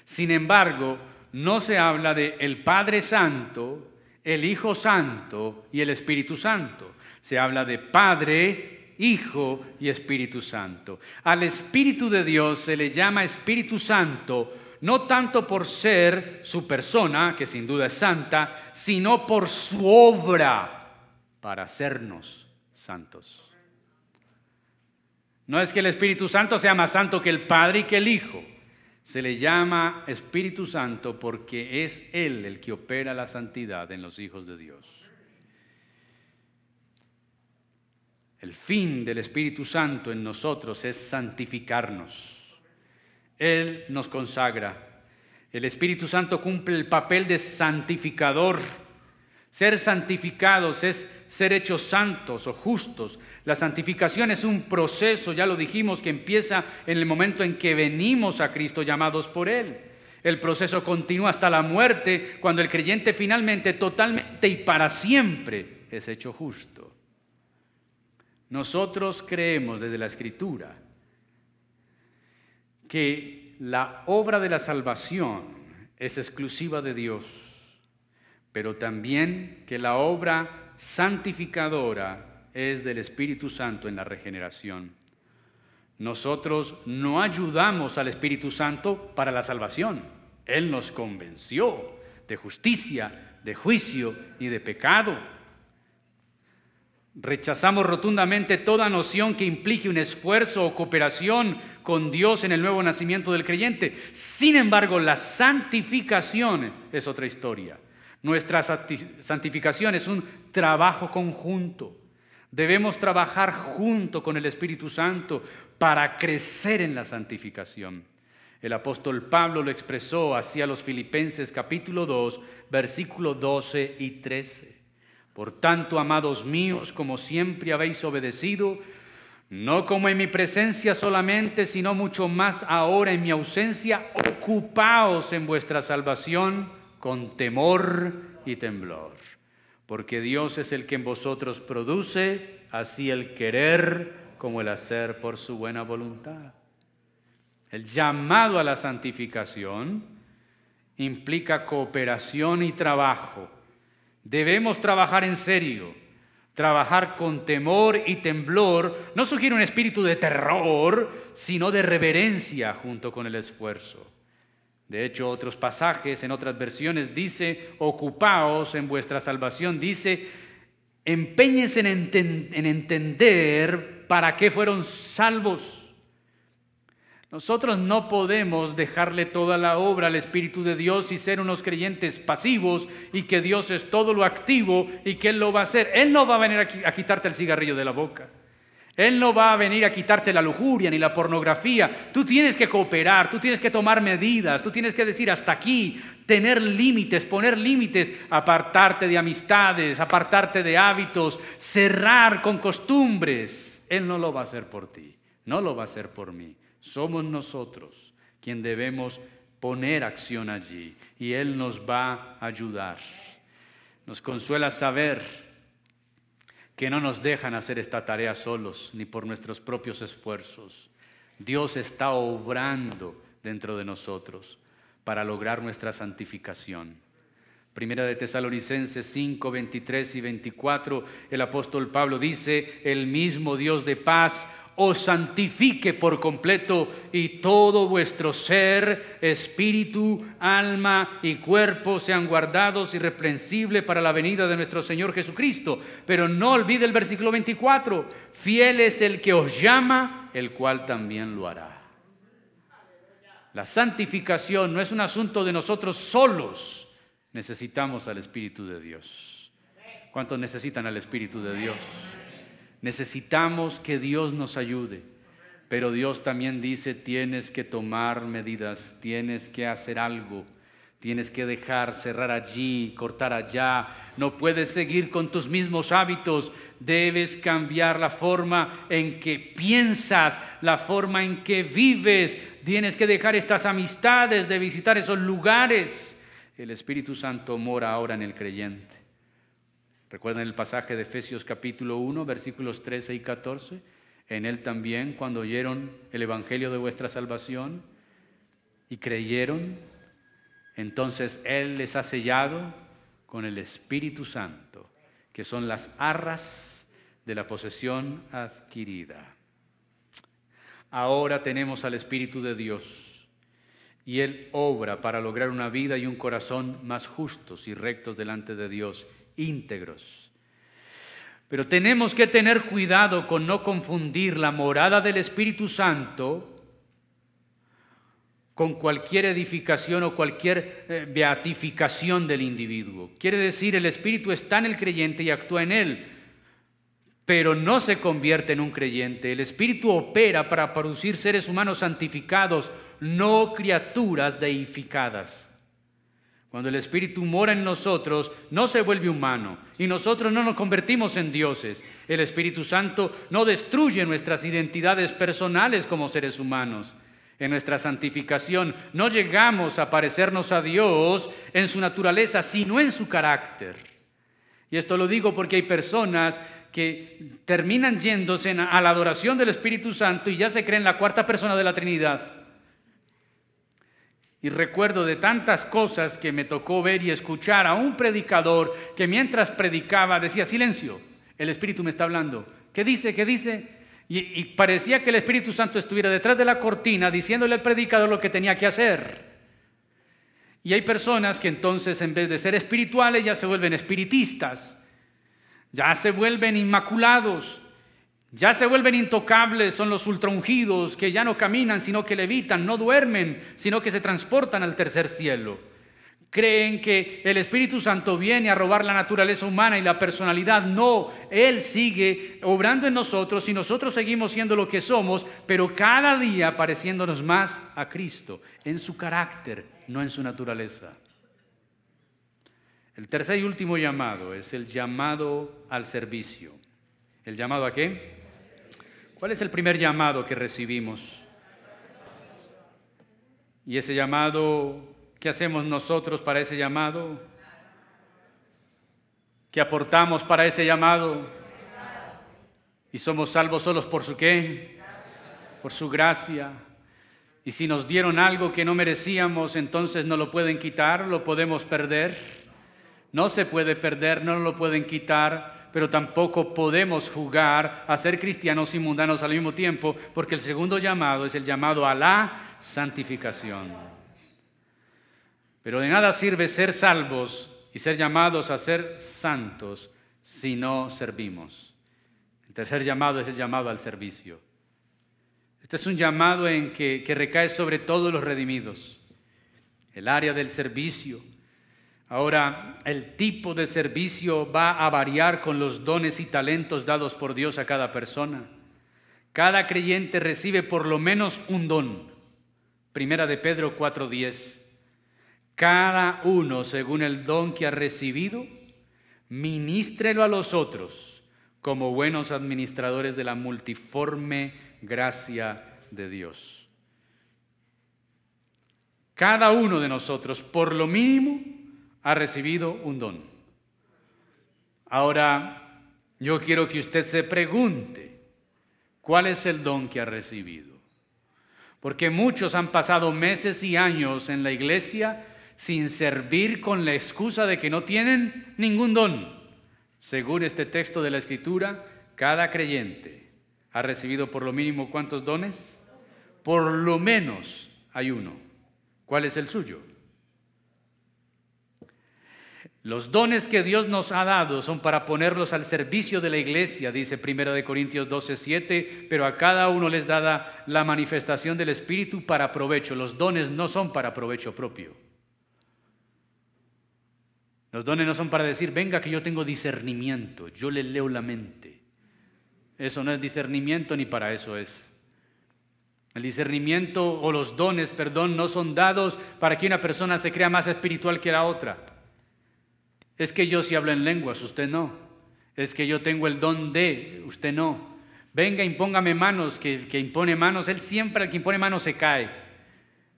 Sin embargo, no se habla de el Padre Santo, el Hijo Santo y el Espíritu Santo. Se habla de Padre, Hijo y Espíritu Santo. Al Espíritu de Dios se le llama Espíritu Santo no tanto por ser su persona, que sin duda es santa, sino por su obra para hacernos santos. No es que el Espíritu Santo sea más santo que el Padre y que el Hijo. Se le llama Espíritu Santo porque es Él el que opera la santidad en los hijos de Dios. El fin del Espíritu Santo en nosotros es santificarnos. Él nos consagra. El Espíritu Santo cumple el papel de santificador. Ser santificados es ser hechos santos o justos. La santificación es un proceso, ya lo dijimos, que empieza en el momento en que venimos a Cristo llamados por Él. El proceso continúa hasta la muerte, cuando el creyente finalmente, totalmente y para siempre es hecho justo. Nosotros creemos desde la Escritura que la obra de la salvación es exclusiva de Dios, pero también que la obra santificadora es del Espíritu Santo en la regeneración. Nosotros no ayudamos al Espíritu Santo para la salvación. Él nos convenció de justicia, de juicio y de pecado. Rechazamos rotundamente toda noción que implique un esfuerzo o cooperación con Dios en el nuevo nacimiento del creyente. Sin embargo, la santificación es otra historia. Nuestra santificación es un trabajo conjunto. Debemos trabajar junto con el Espíritu Santo para crecer en la santificación. El apóstol Pablo lo expresó así a los Filipenses capítulo 2, versículos 12 y 13. Por tanto, amados míos, como siempre habéis obedecido, no como en mi presencia solamente, sino mucho más ahora en mi ausencia, ocupaos en vuestra salvación con temor y temblor, porque Dios es el que en vosotros produce así el querer como el hacer por su buena voluntad. El llamado a la santificación implica cooperación y trabajo. Debemos trabajar en serio. Trabajar con temor y temblor no sugiere un espíritu de terror, sino de reverencia junto con el esfuerzo. De hecho, otros pasajes en otras versiones dice, ocupaos en vuestra salvación, dice, empeñense en, en entender para qué fueron salvos. Nosotros no podemos dejarle toda la obra al Espíritu de Dios y ser unos creyentes pasivos y que Dios es todo lo activo y que Él lo va a hacer. Él no va a venir a quitarte el cigarrillo de la boca. Él no va a venir a quitarte la lujuria ni la pornografía. Tú tienes que cooperar, tú tienes que tomar medidas, tú tienes que decir hasta aquí, tener límites, poner límites, apartarte de amistades, apartarte de hábitos, cerrar con costumbres. Él no lo va a hacer por ti, no lo va a hacer por mí. Somos nosotros quien debemos poner acción allí y Él nos va a ayudar. Nos consuela saber que no nos dejan hacer esta tarea solos ni por nuestros propios esfuerzos. Dios está obrando dentro de nosotros para lograr nuestra santificación. Primera de Tesalonicenses 5, 23 y 24, el apóstol Pablo dice, el mismo Dios de paz os santifique por completo y todo vuestro ser, espíritu, alma y cuerpo sean guardados irreprensibles para la venida de nuestro Señor Jesucristo. Pero no olvide el versículo 24, fiel es el que os llama, el cual también lo hará. La santificación no es un asunto de nosotros solos, necesitamos al Espíritu de Dios. ¿Cuántos necesitan al Espíritu de Dios? Necesitamos que Dios nos ayude, pero Dios también dice, tienes que tomar medidas, tienes que hacer algo, Tienes que dejar, cerrar allí, cortar allá. No puedes seguir con tus mismos hábitos. Debes cambiar la forma en que piensas, la forma en que vives. Tienes que dejar estas amistades, de visitar esos lugares. El Espíritu Santo mora ahora en el creyente. ¿Recuerdan el pasaje de Efesios capítulo 1, versículos 13 y 14? En él también, cuando oyeron el Evangelio de vuestra salvación y creyeron, entonces Él les ha sellado con el Espíritu Santo, que son las arras de la posesión adquirida. Ahora tenemos al Espíritu de Dios y Él obra para lograr una vida y un corazón más justos y rectos delante de Dios, íntegros. Pero tenemos que tener cuidado con no confundir la morada del Espíritu Santo con cualquier edificación o cualquier eh, beatificación del individuo. Quiere decir, el Espíritu está en el creyente y actúa en él, pero no se convierte en un creyente. El Espíritu opera para producir seres humanos santificados, no criaturas deificadas. Cuando el Espíritu mora en nosotros, no se vuelve humano y nosotros no nos convertimos en dioses. El Espíritu Santo no destruye nuestras identidades personales como seres humanos en nuestra santificación no llegamos a parecernos a Dios en su naturaleza, sino en su carácter. Y esto lo digo porque hay personas que terminan yéndose a la adoración del Espíritu Santo y ya se creen la cuarta persona de la Trinidad. Y recuerdo de tantas cosas que me tocó ver y escuchar a un predicador que mientras predicaba decía, silencio, el Espíritu me está hablando. ¿Qué dice? ¿Qué dice? Y, parecía que el Espíritu Santo estuviera detrás de la cortina diciéndole al predicador lo que tenía que hacer. Y hay personas que entonces en vez de ser espirituales ya se vuelven espiritistas, ya se vuelven inmaculados, ya se vuelven intocables, son los ultraungidos que ya no caminan sino que levitan, no duermen sino que se transportan al tercer cielo creen que el Espíritu Santo viene a robar la naturaleza humana y la personalidad. No, Él sigue obrando en nosotros y nosotros seguimos siendo lo que somos, pero cada día pareciéndonos más a Cristo, en su carácter, no en su naturaleza. El tercer y último llamado es el llamado al servicio. ¿El llamado a qué? ¿Cuál es el primer llamado que recibimos? Y ese llamado ¿Qué hacemos nosotros para ese llamado? ¿Qué aportamos para ese llamado? Y somos salvos solos por su qué? Por su gracia. Y si nos dieron algo que no merecíamos, entonces no lo pueden quitar, lo podemos perder. No se puede perder, no lo pueden quitar, pero tampoco podemos jugar a ser cristianos y mundanos al mismo tiempo, porque el segundo llamado es el llamado a la santificación. Pero de nada sirve ser salvos y ser llamados a ser santos si no servimos. El tercer llamado es el llamado al servicio. Este es un llamado en que, que recae sobre todos los redimidos. El área del servicio. Ahora, el tipo de servicio va a variar con los dones y talentos dados por Dios a cada persona. Cada creyente recibe por lo menos un don. Primera de Pedro 4:10 cada uno según el don que ha recibido, ministrelo a los otros como buenos administradores de la multiforme gracia de Dios. Cada uno de nosotros, por lo mínimo, ha recibido un don. Ahora, yo quiero que usted se pregunte, ¿cuál es el don que ha recibido? Porque muchos han pasado meses y años en la iglesia sin servir con la excusa de que no tienen ningún don. Según este texto de la Escritura, cada creyente ha recibido por lo mínimo cuántos dones? Por lo menos hay uno. ¿Cuál es el suyo? Los dones que Dios nos ha dado son para ponerlos al servicio de la iglesia, dice 1 de Corintios 12, 7, pero a cada uno les dada la manifestación del Espíritu para provecho. Los dones no son para provecho propio. Los dones no son para decir, venga que yo tengo discernimiento, yo le leo la mente. Eso no es discernimiento ni para eso es. El discernimiento o los dones, perdón, no son dados para que una persona se crea más espiritual que la otra. Es que yo sí hablo en lenguas, usted no. Es que yo tengo el don de, usted no. Venga, impóngame manos, que el que impone manos, él siempre, el que impone manos se cae.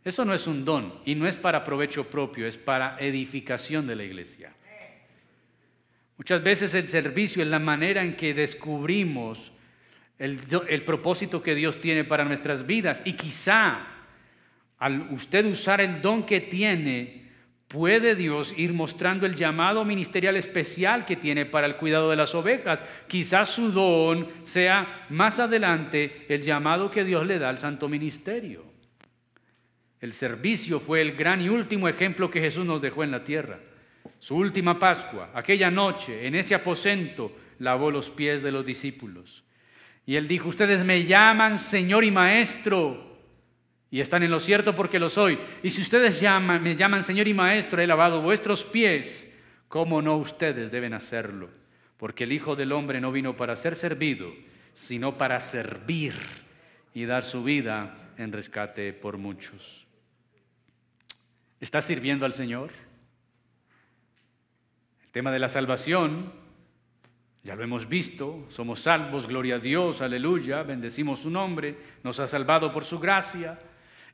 Eso no es un don y no es para provecho propio, es para edificación de la iglesia. Muchas veces el servicio es la manera en que descubrimos el, el, propósito que Dios tiene para nuestras vidas y quizá al usted usar el don que tiene, puede Dios ir mostrando el llamado ministerial especial que tiene para el cuidado de las ovejas. Quizás su don sea más adelante el llamado que Dios le da al santo ministerio. El servicio fue el gran y último ejemplo que Jesús nos dejó en la tierra. Su última Pascua, aquella noche, en ese aposento, lavó los pies de los discípulos. Y él dijo, ustedes me llaman Señor y Maestro, y están en lo cierto porque lo soy. Y si ustedes llaman, me llaman Señor y Maestro, he lavado vuestros pies, ¿cómo no ustedes deben hacerlo? Porque el Hijo del Hombre no vino para ser servido, sino para servir y dar su vida en rescate por muchos. ¿Estás sirviendo al Señor? tema de la salvación, ya lo hemos visto, somos salvos, gloria a Dios, aleluya, bendecimos su nombre, nos ha salvado por su gracia,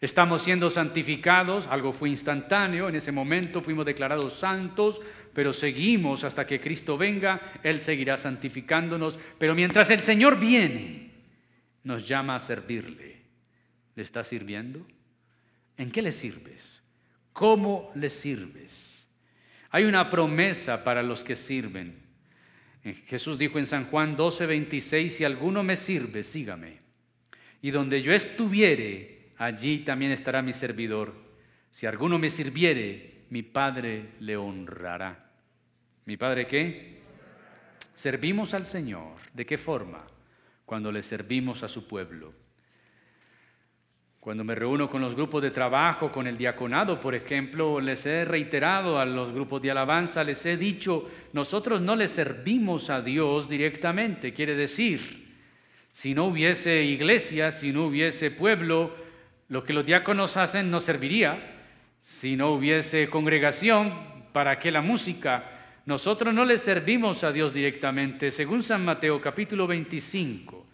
estamos siendo santificados, algo fue instantáneo, en ese momento fuimos declarados santos, pero seguimos hasta que Cristo venga, Él seguirá santificándonos, pero mientras el Señor viene, nos llama a servirle. ¿Le estás sirviendo? ¿En qué le sirves? ¿Cómo le sirves? Hay una promesa para los que sirven. Eh, Jesús dijo en San Juan 12, 26, si alguno me sirve, sígame. Y donde yo estuviere, allí también estará mi servidor. Si alguno me sirviere, mi Padre le honrará. ¿Mi Padre qué? Servimos al Señor. ¿De qué forma? Cuando le servimos a su pueblo. Cuando me reúno con los grupos de trabajo, con el diaconado, por ejemplo, les he reiterado a los grupos de alabanza, les he dicho, nosotros no le servimos a Dios directamente. Quiere decir, si no hubiese iglesia, si no hubiese pueblo, lo que los diáconos hacen no serviría. Si no hubiese congregación, ¿para qué la música? Nosotros no le servimos a Dios directamente. Según San Mateo capítulo 25,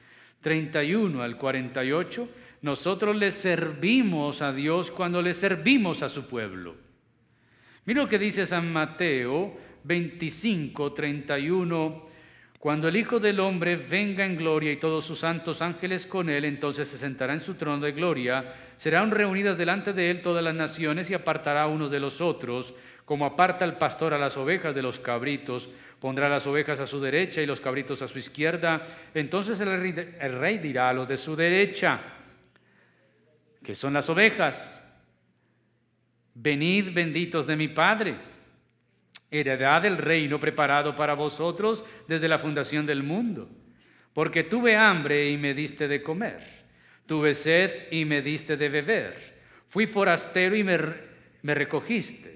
31 al 48, nosotros le servimos a Dios cuando le servimos a su pueblo. Mira lo que dice San Mateo 25, 31. Cuando el Hijo del Hombre venga en gloria y todos sus santos ángeles con él, entonces se sentará en su trono de gloria, serán reunidas delante de él todas las naciones y apartará unos de los otros, como aparta el pastor a las ovejas de los cabritos, pondrá las ovejas a su derecha y los cabritos a su izquierda. Entonces el rey, el dirá a los de su derecha, que son las ovejas. Venid benditos de mi Padre, heredad del reino preparado para vosotros desde la fundación del mundo. Porque tuve hambre y me diste de comer, tuve sed y me diste de beber, fui forastero y me, me recogiste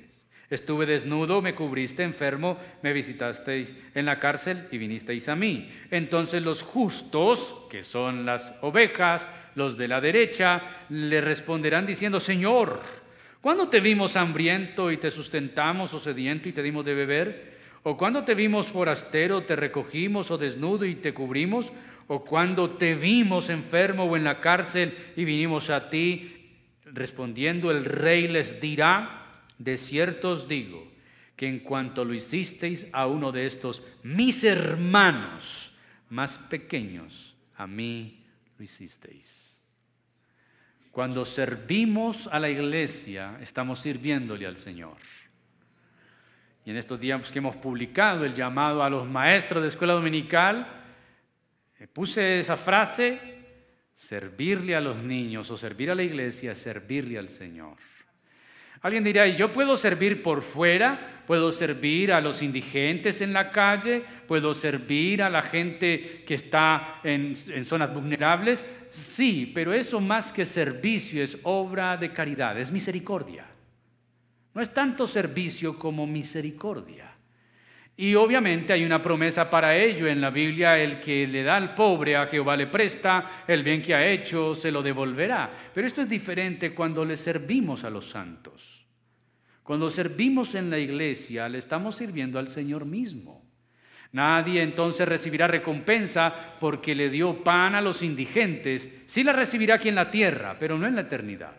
Estuve desnudo, me cubriste, enfermo, me visitasteis en la cárcel y vinisteis a mí. Entonces los justos, que son las ovejas, los de la derecha, le responderán diciendo, Señor, ¿cuándo te vimos hambriento y te sustentamos o sediento y te dimos de beber? ¿O cuando te vimos forastero, te recogimos o desnudo y te cubrimos? ¿O cuando te vimos enfermo o en la cárcel y vinimos a ti? Respondiendo el rey les dirá, de cierto os digo que en cuanto lo hicisteis a uno de estos mis hermanos más pequeños, a mí lo hicisteis. Cuando servimos a la iglesia, estamos sirviéndole al Señor. Y en estos días que hemos publicado el llamado a los maestros de escuela dominical, puse esa frase, servirle a los niños o servir a la iglesia, servirle al Señor. Alguien dirá, yo puedo servir por fuera? ¿Puedo servir a los indigentes en la calle? ¿Puedo servir a la gente que está en, en zonas vulnerables? Sí, pero eso más que servicio es obra de caridad, es misericordia. No es tanto servicio como misericordia. Y obviamente hay una promesa para ello en la Biblia, el que le da al pobre a Jehová le presta, el bien que ha hecho se lo devolverá. Pero esto es diferente cuando le servimos a los santos. Cuando servimos en la iglesia, le estamos sirviendo al Señor mismo. Nadie entonces recibirá recompensa porque le dio pan a los indigentes. Sí la recibirá aquí en la tierra, pero no en la eternidad.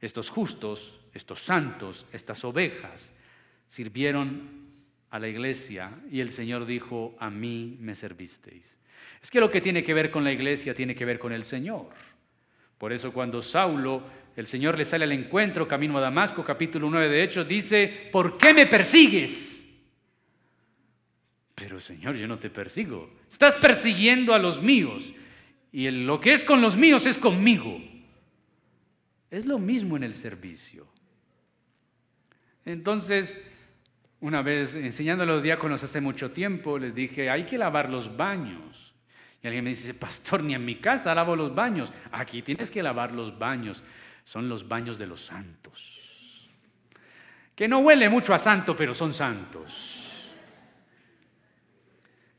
Estos justos, estos santos, estas ovejas, sirvieron a la iglesia y el Señor dijo, a mí me servisteis. Es que lo que tiene que ver con la iglesia tiene que ver con el Señor. Por eso cuando Saulo, el Señor le sale al encuentro, camino a Damasco, capítulo 9 de Hechos, dice, ¿por qué me persigues? Pero Señor, yo no te persigo. Estás persiguiendo a los míos. Y lo que es con los míos es conmigo. Es lo mismo en el servicio. Entonces, una vez enseñando a los diáconos hace mucho tiempo, les dije, hay que lavar los baños. Y alguien me dice, pastor, ni en mi casa lavo los baños. Aquí tienes que lavar los baños. Son los baños de los santos. Que no huele mucho a santo, pero son santos.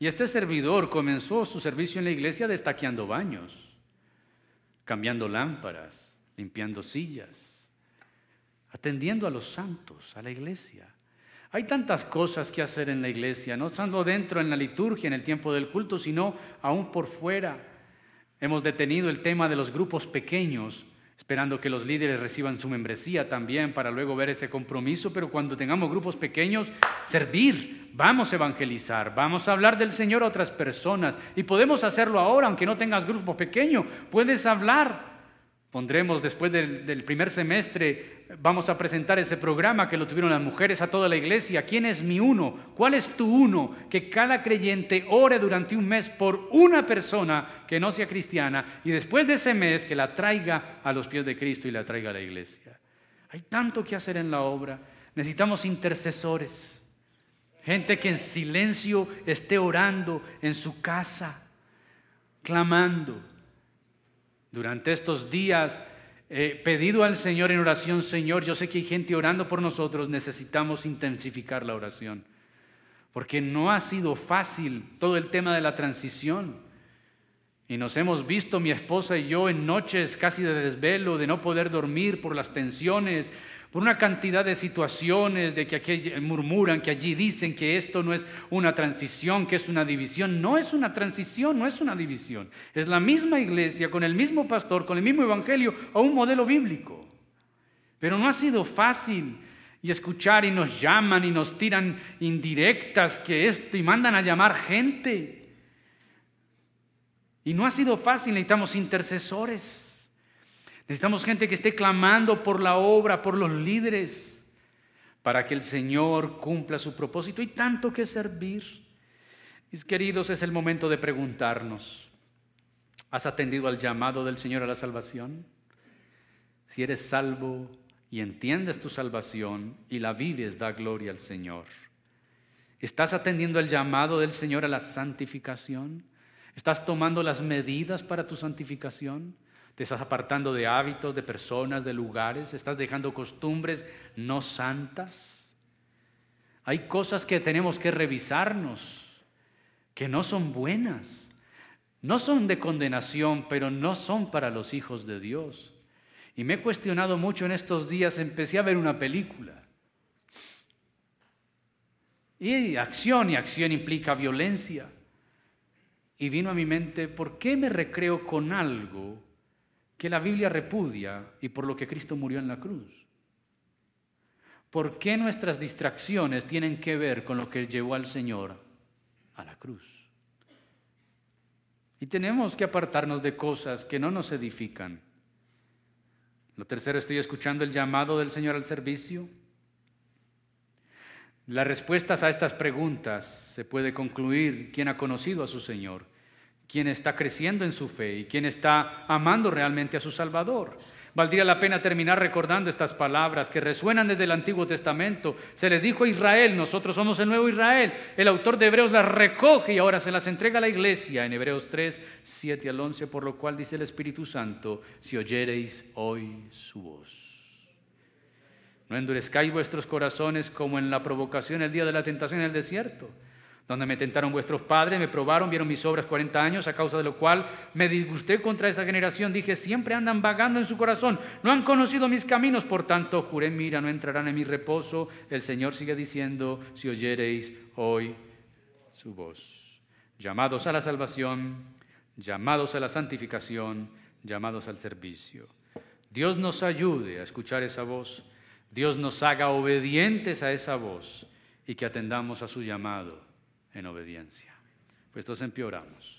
Y este servidor comenzó su servicio en la iglesia destaqueando baños, cambiando lámparas, limpiando sillas, atendiendo a los santos, a la iglesia. Hay tantas cosas que hacer en la iglesia, no solo dentro en la liturgia, en el tiempo del culto, sino aún por fuera. Hemos detenido el tema de los grupos pequeños, esperando que los líderes reciban su membresía también para luego ver ese compromiso, pero cuando tengamos grupos pequeños, servir, vamos a evangelizar, vamos a hablar del Señor a otras personas y podemos hacerlo ahora, aunque no tengas grupos pequeños, puedes hablar Pondremos después del, primer semestre, vamos a presentar ese programa que lo tuvieron las mujeres a toda la iglesia. ¿Quién es mi uno? ¿Cuál es tu uno? Que cada creyente ore durante un mes por una persona que no sea cristiana y después de ese mes que la traiga a los pies de Cristo y la traiga a la iglesia. Hay tanto que hacer en la obra. Necesitamos intercesores. Gente que en silencio esté orando en su casa, clamando durante estos días he pedido al Señor en oración, Señor, yo sé que hay gente orando por nosotros, necesitamos intensificar la oración, porque no ha sido fácil todo el tema de la transición. Y nos hemos visto, mi esposa y yo, en noches casi de desvelo, de no poder dormir por las tensiones, por una cantidad de situaciones, de que aquí murmuran, que allí dicen que esto no es una transición, que es una división. No es una transición, no es una división. Es la misma iglesia, con el mismo pastor, con el mismo evangelio, a un modelo bíblico. Pero no ha sido fácil y escuchar y nos llaman y nos tiran indirectas que esto y mandan a llamar gente. Y no ha sido fácil, necesitamos intercesores. Necesitamos gente que esté clamando por la obra, por los líderes, para que el Señor cumpla su propósito. Y tanto que servir. Mis queridos, es el momento de preguntarnos, ¿has atendido al llamado del Señor a la salvación? Si eres salvo y entiendes tu salvación y la vives, da gloria al Señor. ¿Estás atendiendo al llamado del Señor a la santificación? ¿Estás tomando las medidas para tu santificación? ¿Te estás apartando de hábitos, de personas, de lugares? ¿Estás dejando costumbres no santas? Hay cosas que tenemos que revisarnos, que no son buenas. No son de condenación, pero no son para los hijos de Dios. Y me he cuestionado mucho en estos días, empecé a ver una película. Y acción, y acción implica violencia. Y vino a mi mente, ¿por qué me recreo con algo que la Biblia repudia y por lo que Cristo murió en la cruz? ¿Por qué nuestras distracciones tienen que ver con lo que llevó al Señor a la cruz? Y tenemos que apartarnos de cosas que no nos edifican. Lo tercero, estoy escuchando el llamado del Señor al servicio. Las respuestas a estas preguntas se puede concluir quién ha conocido a su Señor, quién está creciendo en su fe y quién está amando realmente a su Salvador. Valdría la pena terminar recordando estas palabras que resuenan desde el Antiguo Testamento. Se les dijo a Israel, nosotros somos el nuevo Israel. El autor de Hebreos las recoge y ahora se las entrega a la iglesia en Hebreos 3, 7 al 11, por lo cual dice el Espíritu Santo, si oyereis hoy su voz. No endurezcáis vuestros corazones como en la provocación el día de la tentación en el desierto, donde me tentaron vuestros padres, me probaron, vieron mis obras 40 años, a causa de lo cual me disgusté contra esa generación. Dije, siempre andan vagando en su corazón, no han conocido mis caminos, por tanto, juré, mira, no entrarán en mi reposo. El Señor sigue diciendo, si oyereis hoy su voz. Llamados a la salvación, llamados a la santificación, llamados al servicio. Dios nos ayude a escuchar esa voz Dios nos haga obedientes a esa voz y que atendamos a su llamado en obediencia. Pues entonces empeoramos.